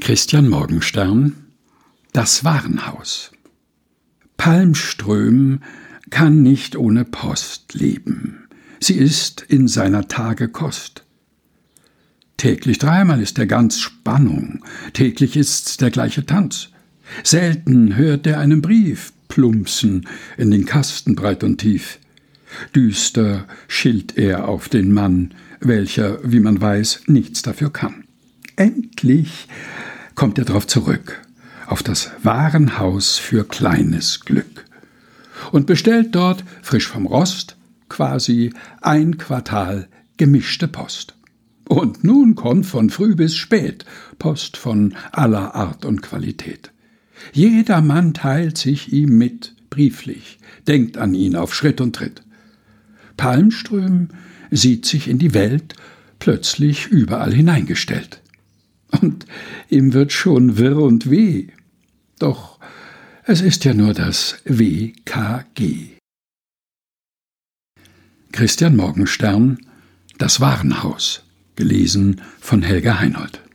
Christian Morgenstern Das Warenhaus Palmström kann nicht ohne Post leben. Sie ist in seiner Tage Kost. Täglich dreimal ist er ganz Spannung, täglich ist's der gleiche Tanz. Selten hört er einen Brief plumpsen in den Kasten breit und tief. Düster schilt er auf den Mann, welcher, wie man weiß, nichts dafür kann. Endlich kommt er darauf zurück, auf das Warenhaus für kleines Glück und bestellt dort, frisch vom Rost, quasi ein Quartal gemischte Post. Und nun kommt von früh bis spät Post von aller Art und Qualität. Jeder Mann teilt sich ihm mit, brieflich, denkt an ihn auf Schritt und Tritt. Palmström sieht sich in die Welt plötzlich überall hineingestellt. Und ihm wird schon wirr und weh. Doch es ist ja nur das WKG. Christian Morgenstern Das Warenhaus, gelesen von Helga Heinold.